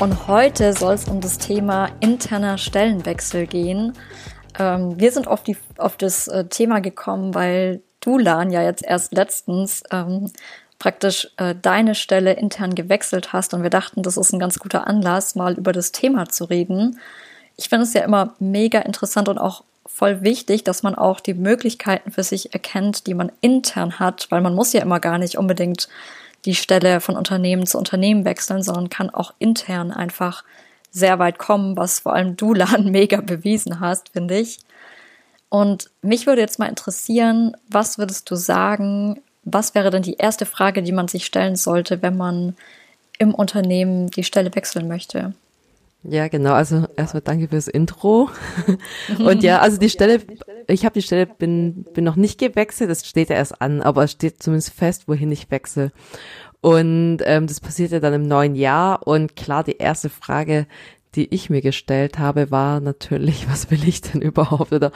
Und heute soll es um das Thema interner Stellenwechsel gehen. Ähm, wir sind auf, die, auf das äh, Thema gekommen, weil du, Lan, ja jetzt erst letztens ähm, praktisch äh, deine Stelle intern gewechselt hast. Und wir dachten, das ist ein ganz guter Anlass, mal über das Thema zu reden. Ich finde es ja immer mega interessant und auch voll wichtig, dass man auch die Möglichkeiten für sich erkennt, die man intern hat, weil man muss ja immer gar nicht unbedingt die Stelle von Unternehmen zu Unternehmen wechseln, sondern kann auch intern einfach sehr weit kommen, was vor allem du, Lan, mega bewiesen hast, finde ich. Und mich würde jetzt mal interessieren, was würdest du sagen, was wäre denn die erste Frage, die man sich stellen sollte, wenn man im Unternehmen die Stelle wechseln möchte? Ja, genau. Also erstmal danke fürs Intro. Und ja, also die Stelle, ich habe die Stelle, bin, bin noch nicht gewechselt, das steht ja erst an, aber es steht zumindest fest, wohin ich wechsle. Und ähm, das passiert ja dann im neuen Jahr. Und klar, die erste Frage, die ich mir gestellt habe, war natürlich, was will ich denn überhaupt oder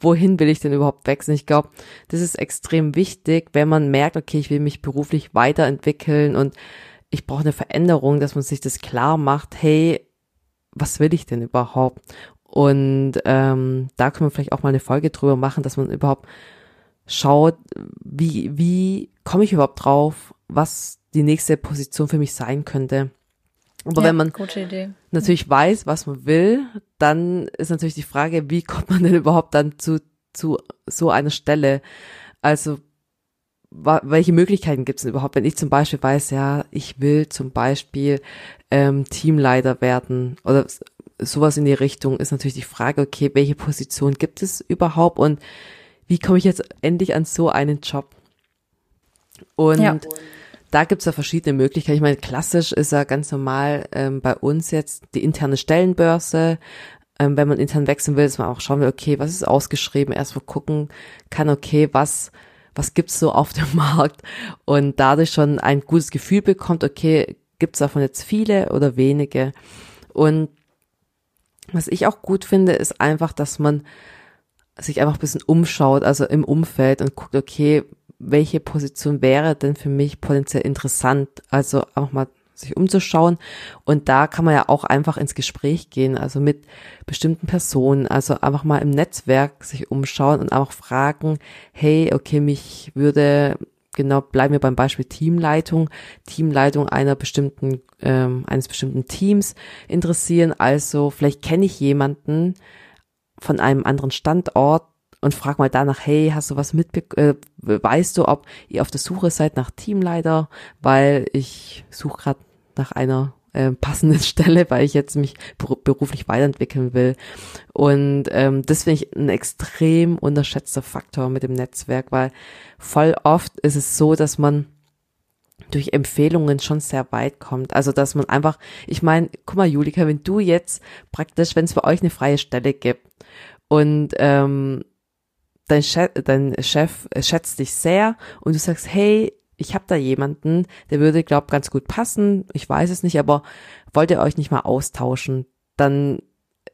wohin will ich denn überhaupt wechseln? Ich glaube, das ist extrem wichtig, wenn man merkt, okay, ich will mich beruflich weiterentwickeln und ich brauche eine Veränderung, dass man sich das klar macht, hey, was will ich denn überhaupt? Und ähm, da können wir vielleicht auch mal eine Folge drüber machen, dass man überhaupt schaut, wie, wie komme ich überhaupt drauf, was die nächste Position für mich sein könnte. Aber ja, wenn man natürlich weiß, was man will, dann ist natürlich die Frage, wie kommt man denn überhaupt dann zu, zu so einer Stelle? Also welche Möglichkeiten gibt es denn überhaupt, wenn ich zum Beispiel weiß, ja, ich will zum Beispiel ähm, Teamleiter werden oder sowas in die Richtung, ist natürlich die Frage, okay, welche Position gibt es überhaupt und wie komme ich jetzt endlich an so einen Job? Und ja. da gibt's ja verschiedene Möglichkeiten. Ich meine, klassisch ist ja ganz normal ähm, bei uns jetzt die interne Stellenbörse. Ähm, wenn man intern wechseln will, dass man auch schauen will, okay, was ist ausgeschrieben, erstmal gucken kann, okay, was was gibt's so auf dem Markt und dadurch schon ein gutes Gefühl bekommt, okay, gibt's davon jetzt viele oder wenige? Und was ich auch gut finde, ist einfach, dass man sich einfach ein bisschen umschaut, also im Umfeld und guckt, okay, welche Position wäre denn für mich potenziell interessant? Also einfach mal sich umzuschauen. Und da kann man ja auch einfach ins Gespräch gehen, also mit bestimmten Personen, also einfach mal im Netzwerk sich umschauen und einfach fragen, hey, okay, mich würde genau, bleiben wir beim Beispiel Teamleitung, Teamleitung einer bestimmten, ähm, eines bestimmten Teams interessieren. Also vielleicht kenne ich jemanden von einem anderen Standort und frag mal danach, hey, hast du was mitbe äh, weißt du, ob ihr auf der Suche seid nach Teamleiter, weil ich suche gerade nach einer äh, passenden Stelle, weil ich jetzt mich beruflich weiterentwickeln will. Und ähm, das finde ich ein extrem unterschätzter Faktor mit dem Netzwerk, weil voll oft ist es so, dass man durch Empfehlungen schon sehr weit kommt. Also dass man einfach, ich meine, guck mal, Julika, wenn du jetzt praktisch, wenn es bei euch eine freie Stelle gibt und ähm, dein, Chef, dein Chef schätzt dich sehr und du sagst, hey, ich habe da jemanden, der würde, glaub, ganz gut passen. Ich weiß es nicht, aber wollt ihr euch nicht mal austauschen? Dann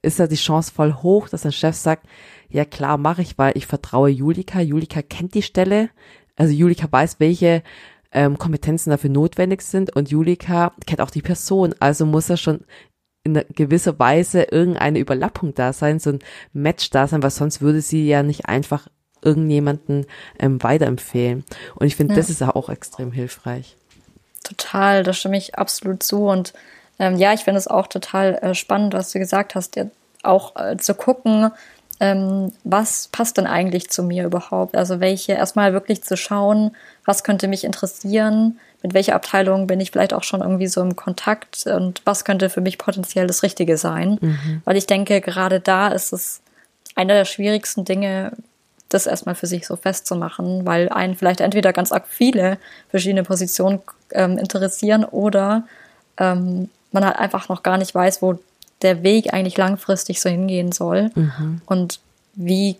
ist da die Chance voll hoch, dass der Chef sagt, ja klar, mache ich, weil ich vertraue Julika. Julika kennt die Stelle. Also Julika weiß, welche ähm, Kompetenzen dafür notwendig sind und Julika kennt auch die Person. Also muss er schon in gewisser Weise irgendeine Überlappung da sein, so ein Match da sein, weil sonst würde sie ja nicht einfach irgendjemanden ähm, weiterempfehlen. Und ich finde, ja. das ist auch extrem hilfreich. Total, da stimme ich absolut zu. Und ähm, ja, ich finde es auch total äh, spannend, was du gesagt hast, ja, auch äh, zu gucken, ähm, was passt denn eigentlich zu mir überhaupt? Also welche, erstmal wirklich zu schauen, was könnte mich interessieren, mit welcher Abteilung bin ich vielleicht auch schon irgendwie so im Kontakt und was könnte für mich potenziell das Richtige sein. Mhm. Weil ich denke, gerade da ist es einer der schwierigsten Dinge, das erstmal für sich so festzumachen, weil einen vielleicht entweder ganz viele verschiedene Positionen ähm, interessieren oder ähm, man halt einfach noch gar nicht weiß, wo der Weg eigentlich langfristig so hingehen soll mhm. und wie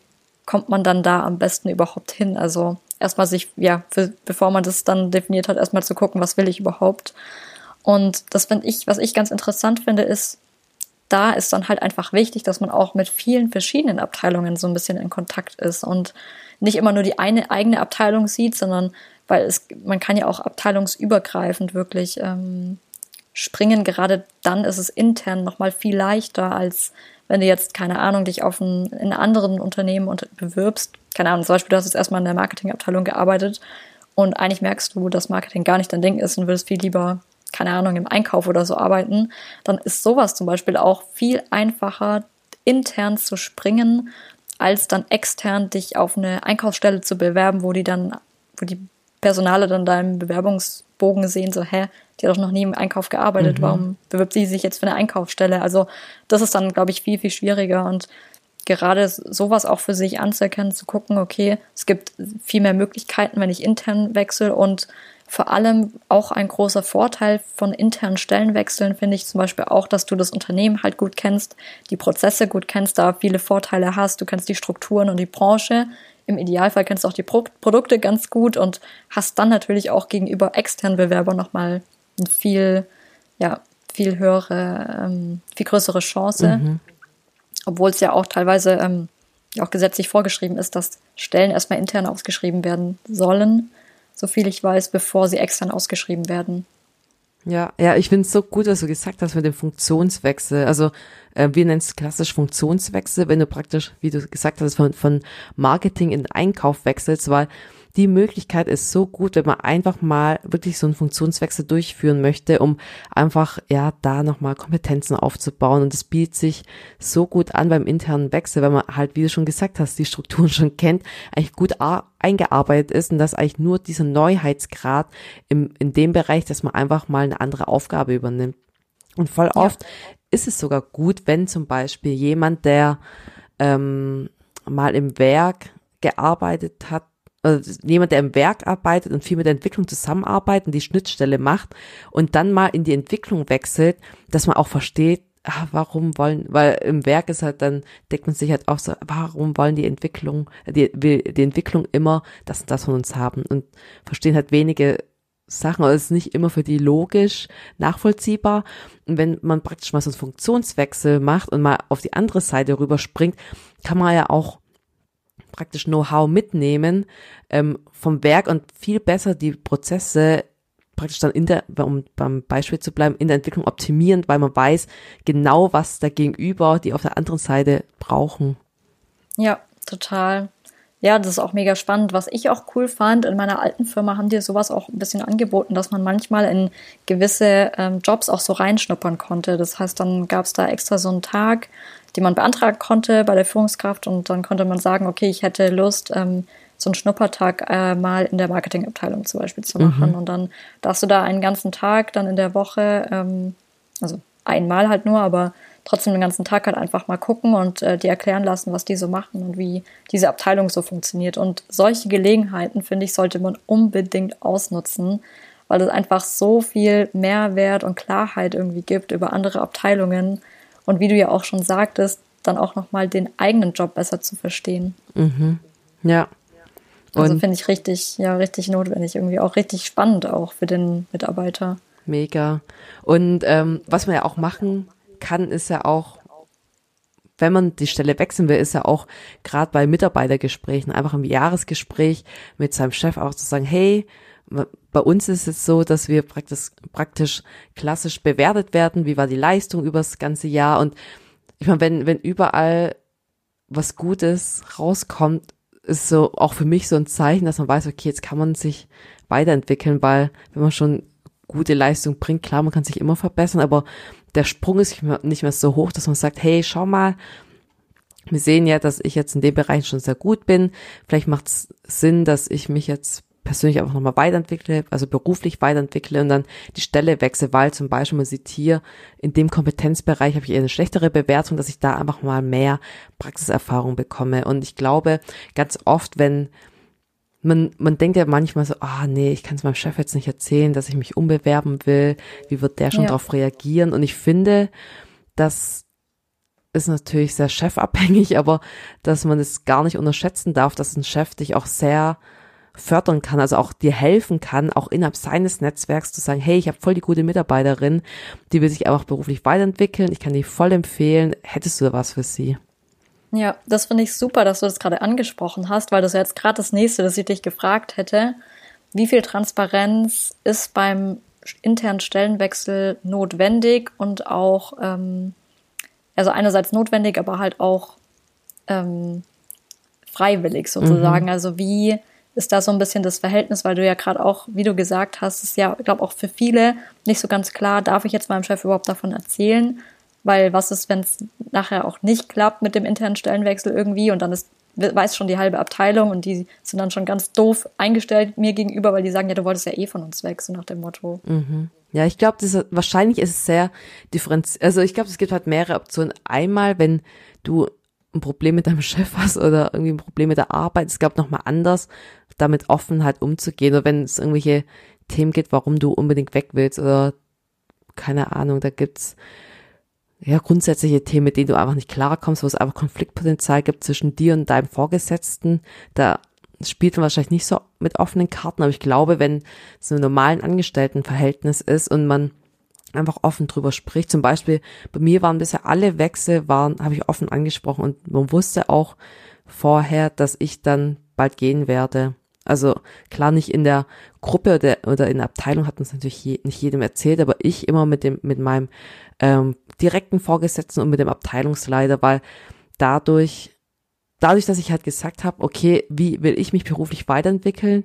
kommt man dann da am besten überhaupt hin? Also erstmal sich, ja, für, bevor man das dann definiert hat, erstmal zu gucken, was will ich überhaupt. Und das finde ich, was ich ganz interessant finde, ist, da ist dann halt einfach wichtig, dass man auch mit vielen verschiedenen Abteilungen so ein bisschen in Kontakt ist und nicht immer nur die eine eigene Abteilung sieht, sondern weil es, man kann ja auch abteilungsübergreifend wirklich ähm, springen. Gerade dann ist es intern nochmal viel leichter, als wenn du jetzt, keine Ahnung, dich auf ein, in anderen Unternehmen und bewirbst. Keine Ahnung, zum Beispiel, du hast jetzt erstmal in der Marketingabteilung gearbeitet und eigentlich merkst du, dass Marketing gar nicht dein Ding ist und würdest viel lieber keine Ahnung, im Einkauf oder so arbeiten, dann ist sowas zum Beispiel auch viel einfacher, intern zu springen, als dann extern dich auf eine Einkaufsstelle zu bewerben, wo die dann, wo die Personale dann deinem Bewerbungsbogen sehen, so, hä, die hat doch noch nie im Einkauf gearbeitet, mhm. warum bewirbt sie sich jetzt für eine Einkaufsstelle? Also das ist dann, glaube ich, viel, viel schwieriger und gerade sowas auch für sich anzuerkennen, zu gucken, okay, es gibt viel mehr Möglichkeiten, wenn ich intern wechsle und vor allem auch ein großer Vorteil von internen Stellenwechseln finde ich zum Beispiel auch, dass du das Unternehmen halt gut kennst, die Prozesse gut kennst, da viele Vorteile hast, du kennst die Strukturen und die Branche. Im Idealfall kennst du auch die Pro Produkte ganz gut und hast dann natürlich auch gegenüber externen Bewerbern nochmal ein viel, ja, viel höhere, ähm, viel größere Chance. Mhm. Obwohl es ja auch teilweise ähm, auch gesetzlich vorgeschrieben ist, dass Stellen erstmal intern ausgeschrieben werden sollen so viel ich weiß, bevor sie extern ausgeschrieben werden. Ja, ja, ich finde es so gut, dass du gesagt hast mit dem Funktionswechsel. Also äh, wir nennen es klassisch Funktionswechsel, wenn du praktisch, wie du gesagt hast, von, von Marketing in Einkauf wechselst, weil die Möglichkeit ist so gut, wenn man einfach mal wirklich so einen Funktionswechsel durchführen möchte, um einfach ja da nochmal Kompetenzen aufzubauen. Und es bietet sich so gut an beim internen Wechsel, wenn man halt, wie du schon gesagt hast, die Strukturen schon kennt, eigentlich gut eingearbeitet ist und dass eigentlich nur dieser Neuheitsgrad im, in dem Bereich, dass man einfach mal eine andere Aufgabe übernimmt. Und voll oft ja. ist es sogar gut, wenn zum Beispiel jemand, der ähm, mal im Werk gearbeitet hat, also jemand, der im Werk arbeitet und viel mit der Entwicklung zusammenarbeitet und die Schnittstelle macht und dann mal in die Entwicklung wechselt, dass man auch versteht, ah, warum wollen, weil im Werk ist halt dann, deckt man sich halt auch so, warum wollen die Entwicklung, die, die Entwicklung immer das und das von uns haben und verstehen halt wenige Sachen, also es ist nicht immer für die logisch nachvollziehbar. Und wenn man praktisch mal so einen Funktionswechsel macht und mal auf die andere Seite rüberspringt, kann man ja auch praktisch Know-how mitnehmen ähm, vom Werk und viel besser die Prozesse praktisch dann in der, um beim Beispiel zu bleiben, in der Entwicklung optimieren, weil man weiß genau, was der Gegenüber, die auf der anderen Seite brauchen. Ja, total. Ja, das ist auch mega spannend. Was ich auch cool fand, in meiner alten Firma haben die sowas auch ein bisschen angeboten, dass man manchmal in gewisse ähm, Jobs auch so reinschnuppern konnte. Das heißt, dann gab es da extra so einen Tag, die man beantragen konnte bei der Führungskraft und dann konnte man sagen, okay, ich hätte Lust, ähm, so einen Schnuppertag äh, mal in der Marketingabteilung zum Beispiel zu machen. Mhm. Und dann darfst du da einen ganzen Tag dann in der Woche, ähm, also einmal halt nur, aber trotzdem den ganzen Tag halt einfach mal gucken und äh, die erklären lassen, was die so machen und wie diese Abteilung so funktioniert. Und solche Gelegenheiten, finde ich, sollte man unbedingt ausnutzen, weil es einfach so viel Mehrwert und Klarheit irgendwie gibt über andere Abteilungen und wie du ja auch schon sagtest, dann auch nochmal den eigenen Job besser zu verstehen. Mhm. Ja. Also finde ich richtig, ja, richtig notwendig, irgendwie auch richtig spannend auch für den Mitarbeiter. Mega. Und ähm, was man ja auch machen kann, ist ja auch, wenn man die Stelle wechseln will, ist ja auch gerade bei Mitarbeitergesprächen, einfach im Jahresgespräch mit seinem Chef auch zu sagen, hey, bei uns ist es so, dass wir praktisch, praktisch klassisch bewertet werden, wie war die Leistung über das ganze Jahr. Und ich meine, wenn, wenn überall was Gutes rauskommt, ist so auch für mich so ein Zeichen, dass man weiß, okay, jetzt kann man sich weiterentwickeln, weil wenn man schon gute Leistung bringt, klar, man kann sich immer verbessern, aber der Sprung ist nicht mehr so hoch, dass man sagt, hey, schau mal, wir sehen ja, dass ich jetzt in dem Bereich schon sehr gut bin. Vielleicht macht es Sinn, dass ich mich jetzt persönlich einfach nochmal weiterentwickle, also beruflich weiterentwickle und dann die Stelle wechsle, weil zum Beispiel man sieht hier, in dem Kompetenzbereich habe ich eher eine schlechtere Bewertung, dass ich da einfach mal mehr Praxiserfahrung bekomme. Und ich glaube, ganz oft, wenn man, man denkt ja manchmal so, ah nee, ich kann es meinem Chef jetzt nicht erzählen, dass ich mich umbewerben will, wie wird der schon ja. darauf reagieren? Und ich finde, dass ist natürlich sehr chefabhängig, aber dass man es gar nicht unterschätzen darf, dass ein Chef dich auch sehr fördern kann, also auch dir helfen kann, auch innerhalb seines Netzwerks zu sagen, hey, ich habe voll die gute Mitarbeiterin, die will sich einfach beruflich weiterentwickeln, ich kann die voll empfehlen, hättest du da was für sie? Ja, das finde ich super, dass du das gerade angesprochen hast, weil das jetzt gerade das nächste, das ich dich gefragt hätte. Wie viel Transparenz ist beim internen Stellenwechsel notwendig und auch ähm, also einerseits notwendig, aber halt auch ähm, freiwillig sozusagen. Mhm. Also wie ist da so ein bisschen das Verhältnis, weil du ja gerade auch, wie du gesagt hast, ist ja, ich glaube auch für viele nicht so ganz klar, darf ich jetzt meinem Chef überhaupt davon erzählen? Weil was ist, wenn es nachher auch nicht klappt mit dem internen Stellenwechsel irgendwie und dann ist weiß schon die halbe Abteilung und die sind dann schon ganz doof eingestellt mir gegenüber, weil die sagen, ja, du wolltest ja eh von uns weg, so nach dem Motto. Mhm. Ja, ich glaube, wahrscheinlich ist es sehr differenziert. Also ich glaube, es gibt halt mehrere Optionen. Einmal, wenn du ein Problem mit deinem Chef hast oder irgendwie ein Problem mit der Arbeit, es gab nochmal anders, damit offen halt umzugehen. Oder wenn es irgendwelche Themen gibt, warum du unbedingt weg willst oder keine Ahnung, da gibt's ja, grundsätzliche Themen, mit denen du einfach nicht klarer kommst, wo es einfach Konfliktpotenzial gibt zwischen dir und deinem Vorgesetzten. Da spielt man wahrscheinlich nicht so mit offenen Karten, aber ich glaube, wenn es ein normalen Angestelltenverhältnis ist und man einfach offen drüber spricht, zum Beispiel bei mir waren bisher alle Wechsel waren, habe ich offen angesprochen und man wusste auch vorher, dass ich dann bald gehen werde. Also klar nicht in der Gruppe oder, oder in der Abteilung hat uns natürlich je, nicht jedem erzählt, aber ich immer mit dem mit meinem ähm, direkten Vorgesetzten und mit dem Abteilungsleiter, weil dadurch dadurch, dass ich halt gesagt habe, okay, wie will ich mich beruflich weiterentwickeln,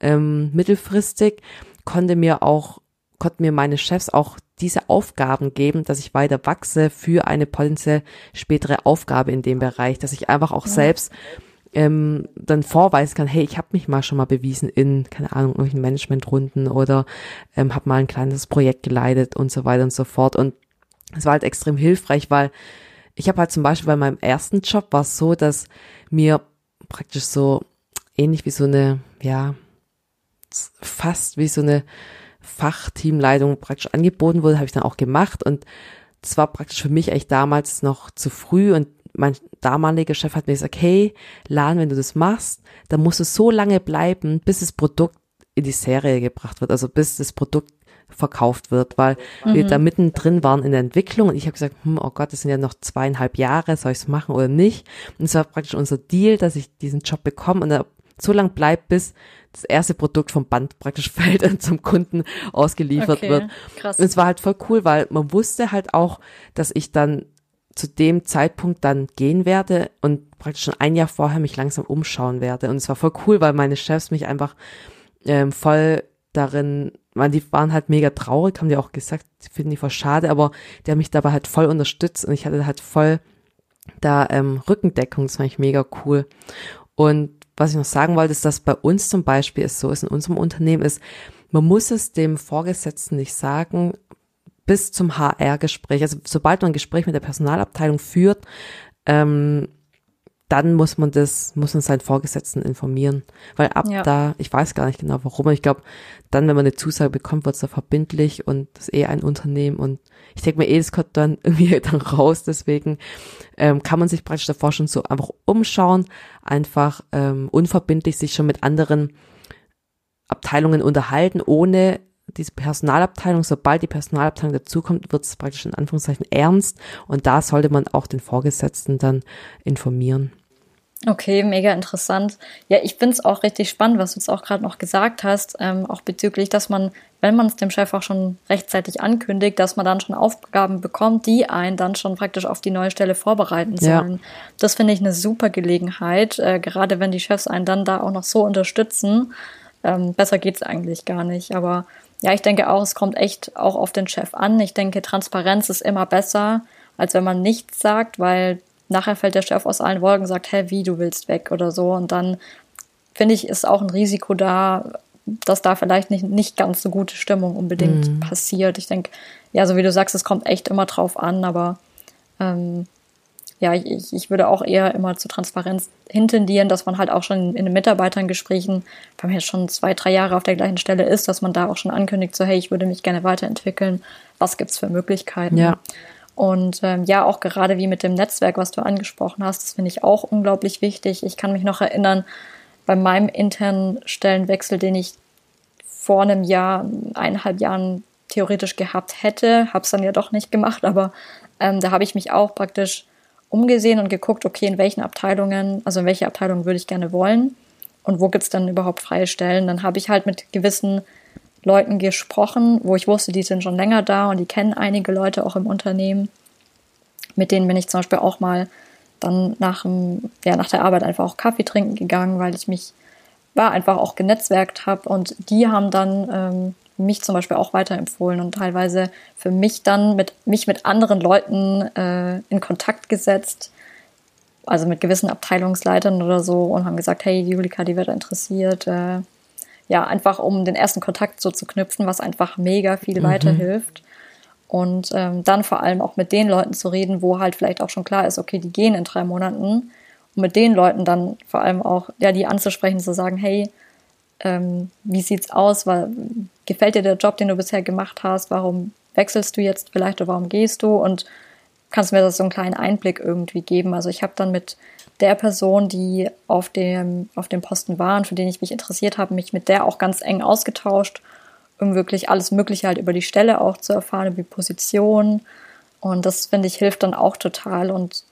ähm, mittelfristig, konnte mir auch konnten mir meine Chefs auch diese Aufgaben geben, dass ich weiter wachse für eine potenziell spätere Aufgabe in dem Bereich, dass ich einfach auch ja. selbst ähm, dann vorweisen kann, hey, ich habe mich mal schon mal bewiesen in, keine Ahnung, irgendwelchen Managementrunden oder ähm, habe mal ein kleines Projekt geleitet und so weiter und so fort. Und es war halt extrem hilfreich, weil ich habe halt zum Beispiel bei meinem ersten Job war es so, dass mir praktisch so ähnlich wie so eine, ja, fast wie so eine Fachteamleitung praktisch angeboten wurde, habe ich dann auch gemacht und das war praktisch für mich eigentlich damals noch zu früh und mein damaliger Chef hat mir gesagt, hey, Lan, wenn du das machst, dann musst du so lange bleiben, bis das Produkt in die Serie gebracht wird, also bis das Produkt verkauft wird, weil mhm. wir da mittendrin waren in der Entwicklung und ich habe gesagt, hm, oh Gott, das sind ja noch zweieinhalb Jahre, soll ich es machen oder nicht? Und es war praktisch unser Deal, dass ich diesen Job bekomme und er so lang bleibt, bis das erste Produkt vom Band praktisch fällt und zum Kunden ausgeliefert okay, wird. Krass. Und es war halt voll cool, weil man wusste halt auch, dass ich dann zu dem Zeitpunkt dann gehen werde und praktisch schon ein Jahr vorher mich langsam umschauen werde. Und es war voll cool, weil meine Chefs mich einfach ähm, voll darin, man, die waren halt mega traurig, haben die auch gesagt, sie finden die voll schade, aber die haben mich dabei halt voll unterstützt und ich hatte halt voll da ähm, Rückendeckung, das fand ich mega cool. Und was ich noch sagen wollte, ist, dass bei uns zum Beispiel es so ist, in unserem Unternehmen ist, man muss es dem Vorgesetzten nicht sagen, bis zum HR-Gespräch. Also sobald man ein Gespräch mit der Personalabteilung führt, ähm, dann muss man das, muss man seinen Vorgesetzten informieren. Weil ab ja. da, ich weiß gar nicht genau warum, aber ich glaube, dann, wenn man eine Zusage bekommt, wird es da verbindlich und das ist eh ein Unternehmen und ich denke mir eh, das kommt dann irgendwie dann raus, deswegen ähm, kann man sich praktisch davor schon so einfach umschauen, einfach ähm, unverbindlich sich schon mit anderen Abteilungen unterhalten, ohne diese Personalabteilung, sobald die Personalabteilung dazukommt, wird es praktisch in Anführungszeichen ernst und da sollte man auch den Vorgesetzten dann informieren. Okay, mega interessant. Ja, ich finde es auch richtig spannend, was du jetzt auch gerade noch gesagt hast, ähm, auch bezüglich, dass man, wenn man es dem Chef auch schon rechtzeitig ankündigt, dass man dann schon Aufgaben bekommt, die einen dann schon praktisch auf die neue Stelle vorbereiten sollen. Ja. Das finde ich eine super Gelegenheit, äh, gerade wenn die Chefs einen dann da auch noch so unterstützen. Ähm, besser geht's eigentlich gar nicht. Aber ja, ich denke auch, es kommt echt auch auf den Chef an. Ich denke, Transparenz ist immer besser, als wenn man nichts sagt, weil nachher fällt der Chef aus allen Wolken und sagt, hä, wie, du willst weg oder so. Und dann finde ich, ist auch ein Risiko da, dass da vielleicht nicht, nicht ganz so gute Stimmung unbedingt mhm. passiert. Ich denke, ja, so wie du sagst, es kommt echt immer drauf an, aber ähm, ja, ich, ich würde auch eher immer zur Transparenz hintendieren, dass man halt auch schon in den Mitarbeitergesprächen, wenn man jetzt schon zwei, drei Jahre auf der gleichen Stelle ist, dass man da auch schon ankündigt, so hey, ich würde mich gerne weiterentwickeln, was gibt's für Möglichkeiten? Ja. Und ähm, ja, auch gerade wie mit dem Netzwerk, was du angesprochen hast, das finde ich auch unglaublich wichtig. Ich kann mich noch erinnern, bei meinem internen Stellenwechsel, den ich vor einem Jahr, eineinhalb Jahren theoretisch gehabt hätte, habe es dann ja doch nicht gemacht, aber ähm, da habe ich mich auch praktisch umgesehen und geguckt, okay, in welchen Abteilungen, also in welche Abteilung würde ich gerne wollen und wo gibt es dann überhaupt freie Stellen. Dann habe ich halt mit gewissen Leuten gesprochen, wo ich wusste, die sind schon länger da und die kennen einige Leute auch im Unternehmen. Mit denen bin ich zum Beispiel auch mal dann nach, dem, ja, nach der Arbeit einfach auch Kaffee trinken gegangen, weil ich mich war einfach auch genetzwerkt habe und die haben dann ähm, mich zum Beispiel auch weiterempfohlen und teilweise für mich dann mit mich mit anderen Leuten äh, in Kontakt gesetzt, also mit gewissen Abteilungsleitern oder so und haben gesagt, hey, die Julika, die wird interessiert. Äh, ja, einfach um den ersten Kontakt so zu knüpfen, was einfach mega viel mhm. weiterhilft. Und ähm, dann vor allem auch mit den Leuten zu reden, wo halt vielleicht auch schon klar ist, okay, die gehen in drei Monaten. Und mit den Leuten dann vor allem auch, ja, die anzusprechen, zu sagen, hey, ähm, wie sieht's aus? Weil, gefällt dir der Job, den du bisher gemacht hast? Warum wechselst du jetzt vielleicht oder warum gehst du? Und kannst mir das so einen kleinen Einblick irgendwie geben? Also ich habe dann mit der Person, die auf dem, auf dem Posten war und für den ich mich interessiert habe, mich mit der auch ganz eng ausgetauscht um wirklich alles Mögliche halt über die Stelle auch zu erfahren, über die Position. Und das, finde ich, hilft dann auch total. Und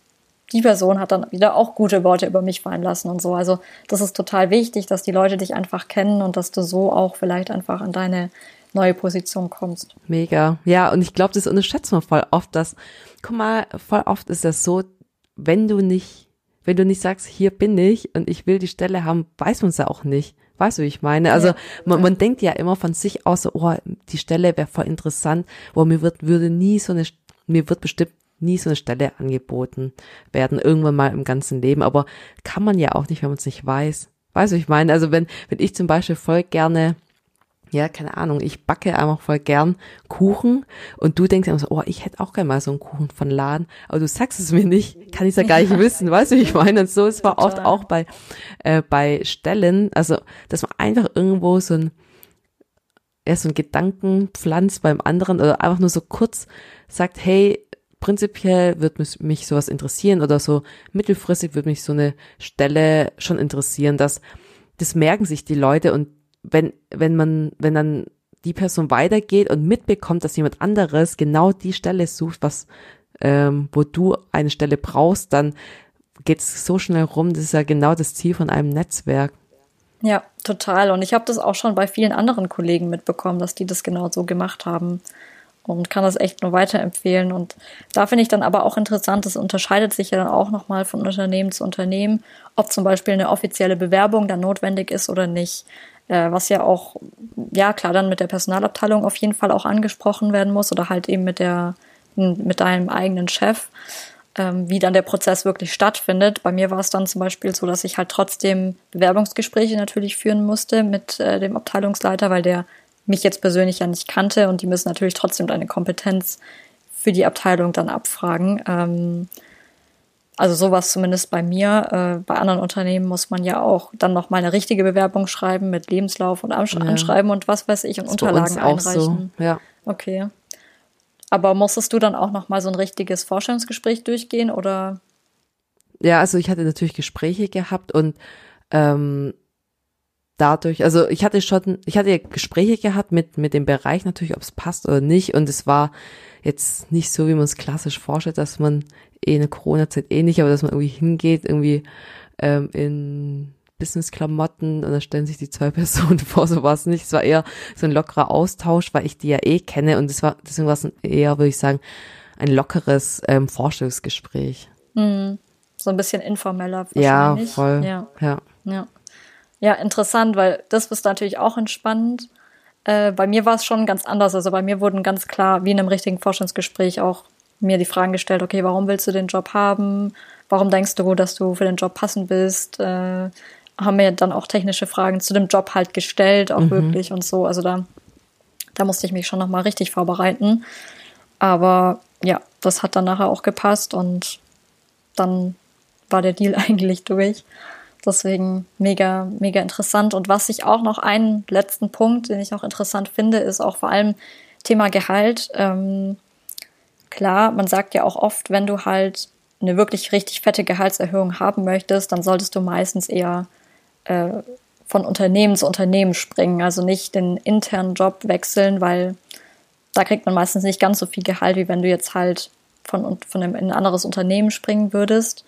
die Person hat dann wieder auch gute Worte über mich fallen lassen und so. Also das ist total wichtig, dass die Leute dich einfach kennen und dass du so auch vielleicht einfach an deine neue Position kommst. Mega. Ja, und ich glaube, das unterschätzt man voll oft, dass, guck mal, voll oft ist das so, wenn du nicht, wenn du nicht sagst, hier bin ich und ich will die Stelle haben, weiß man es ja auch nicht. Weißt du, wie ich meine? Also ja. man, man denkt ja immer von sich aus, so, oh, die Stelle wäre voll interessant, wo mir wird, würde nie so eine, mir wird bestimmt nie so eine Stelle angeboten werden, irgendwann mal im ganzen Leben. Aber kann man ja auch nicht, wenn man es nicht weiß. Weißt du, ich meine? Also wenn, wenn ich zum Beispiel voll gerne ja, keine Ahnung, ich backe einfach voll gern Kuchen und du denkst immer so, oh, ich hätte auch gerne mal so einen Kuchen von Laden, aber du sagst es mir nicht, kann ich es ja gar nicht wissen, weißt du, ich meine? Und so, es war oft auch bei, äh, bei Stellen, also, dass man einfach irgendwo so ein, ja, so ein Gedanken pflanzt beim anderen oder einfach nur so kurz sagt, hey, prinzipiell wird mich, mich sowas interessieren oder so mittelfristig wird mich so eine Stelle schon interessieren, dass das merken sich die Leute und wenn, wenn man, wenn dann die Person weitergeht und mitbekommt, dass jemand anderes genau die Stelle sucht, was, ähm, wo du eine Stelle brauchst, dann geht es so schnell rum. Das ist ja genau das Ziel von einem Netzwerk. Ja, total. Und ich habe das auch schon bei vielen anderen Kollegen mitbekommen, dass die das genau so gemacht haben und kann das echt nur weiterempfehlen. Und da finde ich dann aber auch interessant, das unterscheidet sich ja dann auch nochmal von Unternehmen zu Unternehmen, ob zum Beispiel eine offizielle Bewerbung dann notwendig ist oder nicht äh, was ja auch, ja klar, dann mit der Personalabteilung auf jeden Fall auch angesprochen werden muss oder halt eben mit der, mit deinem eigenen Chef, ähm, wie dann der Prozess wirklich stattfindet. Bei mir war es dann zum Beispiel so, dass ich halt trotzdem Bewerbungsgespräche natürlich führen musste mit äh, dem Abteilungsleiter, weil der mich jetzt persönlich ja nicht kannte und die müssen natürlich trotzdem deine Kompetenz für die Abteilung dann abfragen. Ähm, also sowas zumindest bei mir. Äh, bei anderen Unternehmen muss man ja auch dann noch mal eine richtige Bewerbung schreiben mit Lebenslauf und Ansch ja. Anschreiben und was weiß ich und Unterlagen einreichen. So. Ja. Okay. Aber musstest du dann auch noch mal so ein richtiges Vorstellungsgespräch durchgehen oder? Ja, also ich hatte natürlich Gespräche gehabt und ähm, dadurch, also ich hatte schon, ich hatte Gespräche gehabt mit mit dem Bereich natürlich, ob es passt oder nicht und es war jetzt nicht so, wie man es klassisch vorstellt, dass man eh eine Corona-Zeit eh nicht, aber dass man irgendwie hingeht, irgendwie ähm, in Business-Klamotten und da stellen sich die zwei Personen vor, so war es nicht. Es war eher so ein lockerer Austausch, weil ich die ja eh kenne und das war, deswegen war es eher, würde ich sagen, ein lockeres ähm, Vorstellungsgespräch. Hm. So ein bisschen informeller Ja, voll. Ja. ja. Ja. Ja, interessant, weil das ist natürlich auch entspannend. Äh, bei mir war es schon ganz anders. Also bei mir wurden ganz klar, wie in einem richtigen Forschungsgespräch, auch mir die Fragen gestellt, okay, warum willst du den Job haben? Warum denkst du, dass du für den Job passend bist? Äh, haben mir dann auch technische Fragen zu dem Job halt gestellt, auch mhm. wirklich und so. Also da, da musste ich mich schon nochmal richtig vorbereiten. Aber ja, das hat dann nachher auch gepasst und dann war der Deal eigentlich durch. Deswegen mega, mega interessant. Und was ich auch noch einen letzten Punkt, den ich noch interessant finde, ist auch vor allem Thema Gehalt. Ähm, klar, man sagt ja auch oft, wenn du halt eine wirklich richtig fette Gehaltserhöhung haben möchtest, dann solltest du meistens eher äh, von Unternehmen zu Unternehmen springen, also nicht den internen Job wechseln, weil da kriegt man meistens nicht ganz so viel Gehalt, wie wenn du jetzt halt von, von einem, in ein anderes Unternehmen springen würdest.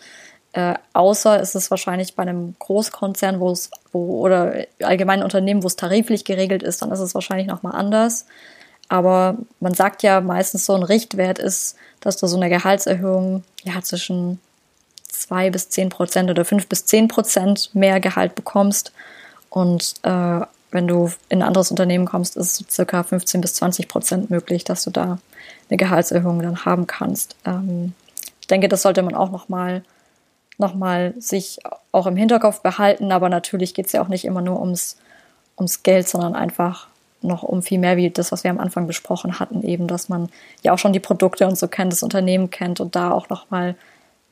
Äh, außer ist es wahrscheinlich bei einem Großkonzern, wo es, wo, oder allgemeinen Unternehmen, wo es tariflich geregelt ist, dann ist es wahrscheinlich nochmal anders. Aber man sagt ja meistens so ein Richtwert ist, dass du so eine Gehaltserhöhung ja zwischen zwei bis zehn Prozent oder fünf bis zehn Prozent mehr Gehalt bekommst. Und äh, wenn du in ein anderes Unternehmen kommst, ist es so circa 15 bis 20 Prozent möglich, dass du da eine Gehaltserhöhung dann haben kannst. Ähm, ich denke, das sollte man auch nochmal noch mal sich auch im Hinterkopf behalten, aber natürlich geht es ja auch nicht immer nur ums, ums Geld, sondern einfach noch um viel mehr wie das, was wir am Anfang besprochen hatten, eben, dass man ja auch schon die Produkte und so kennt, das Unternehmen kennt und da auch nochmal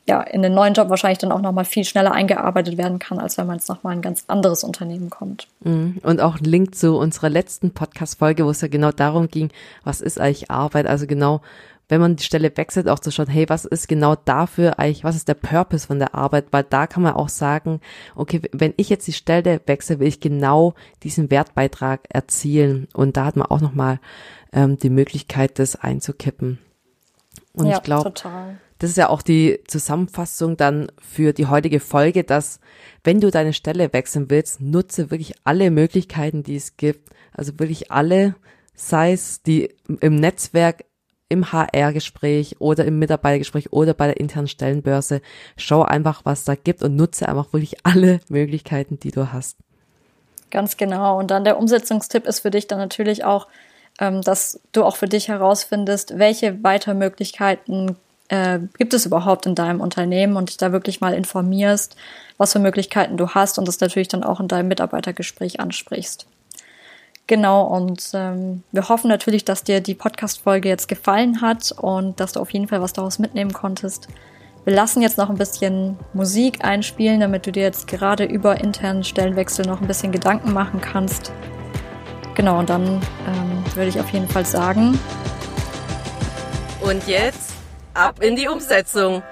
ja, in den neuen Job wahrscheinlich dann auch nochmal viel schneller eingearbeitet werden kann, als wenn man jetzt nochmal ein ganz anderes Unternehmen kommt. Mhm. Und auch ein Link zu unserer letzten Podcast-Folge, wo es ja genau darum ging, was ist eigentlich Arbeit? Also genau, wenn man die Stelle wechselt, auch zu schauen, hey, was ist genau dafür eigentlich, was ist der Purpose von der Arbeit? Weil da kann man auch sagen, okay, wenn ich jetzt die Stelle wechsle, will ich genau diesen Wertbeitrag erzielen. Und da hat man auch nochmal ähm, die Möglichkeit, das einzukippen. Und ja, ich glaube, das ist ja auch die Zusammenfassung dann für die heutige Folge, dass wenn du deine Stelle wechseln willst, nutze wirklich alle Möglichkeiten, die es gibt. Also wirklich alle, sei es die im Netzwerk im HR-Gespräch oder im Mitarbeitergespräch oder bei der internen Stellenbörse. Schau einfach, was da gibt und nutze einfach wirklich alle Möglichkeiten, die du hast. Ganz genau. Und dann der Umsetzungstipp ist für dich dann natürlich auch, ähm, dass du auch für dich herausfindest, welche Weitermöglichkeiten äh, gibt es überhaupt in deinem Unternehmen und dich da wirklich mal informierst, was für Möglichkeiten du hast und das natürlich dann auch in deinem Mitarbeitergespräch ansprichst. Genau, und ähm, wir hoffen natürlich, dass dir die Podcast-Folge jetzt gefallen hat und dass du auf jeden Fall was daraus mitnehmen konntest. Wir lassen jetzt noch ein bisschen Musik einspielen, damit du dir jetzt gerade über internen Stellenwechsel noch ein bisschen Gedanken machen kannst. Genau, und dann ähm, würde ich auf jeden Fall sagen. Und jetzt ab in die Umsetzung.